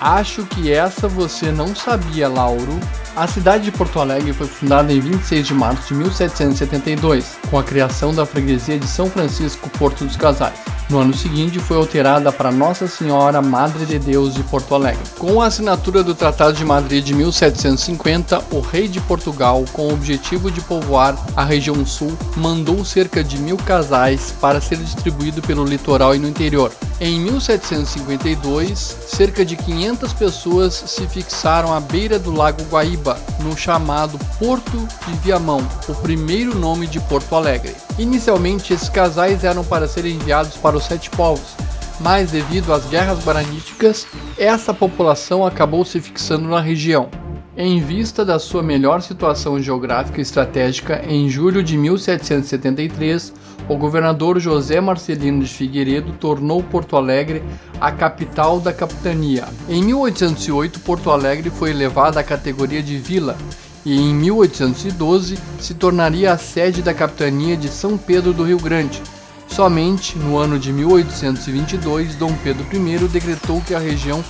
Acho que essa você não sabia, Lauro. A cidade de Porto Alegre foi fundada em 26 de março de 1772, com a criação da freguesia de São Francisco Porto dos Casais. No ano seguinte, foi alterada para Nossa Senhora Madre de Deus de Porto Alegre. Com a assinatura do Tratado de Madrid de 1750, o rei de Portugal, com o objetivo de povoar a região sul, mandou cerca de mil casais para ser distribuído pelo litoral e no interior. Em 1752, cerca de 500 pessoas se fixaram à beira do Lago Guaíba, no chamado Porto de Viamão, o primeiro nome de Porto Alegre. Inicialmente, esses casais eram para serem enviados para os Sete Povos, mas devido às guerras baraníticas, essa população acabou se fixando na região. Em vista da sua melhor situação geográfica e estratégica, em julho de 1773, o governador José Marcelino de Figueiredo tornou Porto Alegre a capital da capitania. Em 1808, Porto Alegre foi elevada à categoria de vila e em 1812 se tornaria a sede da capitania de São Pedro do Rio Grande. Somente no ano de 1822, Dom Pedro I decretou que a região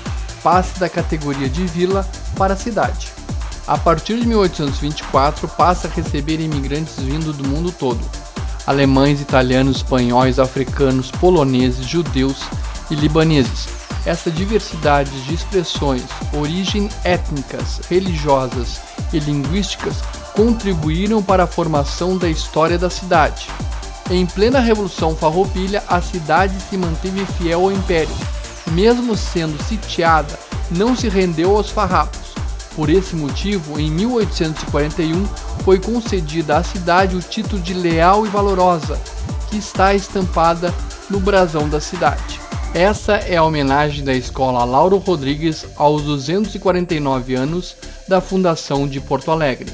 passe da categoria de vila para cidade. A partir de 1824, passa a receber imigrantes vindos do mundo todo: alemães, italianos, espanhóis, africanos, poloneses, judeus e libaneses. Essa diversidade de expressões, origem étnicas, religiosas e linguísticas contribuíram para a formação da história da cidade. Em plena Revolução Farroupilha, a cidade se manteve fiel ao Império. Mesmo sendo sitiada, não se rendeu aos farrapos. Por esse motivo, em 1841, foi concedida à cidade o título de Leal e Valorosa, que está estampada no brasão da cidade. Essa é a homenagem da escola Lauro Rodrigues aos 249 anos da fundação de Porto Alegre.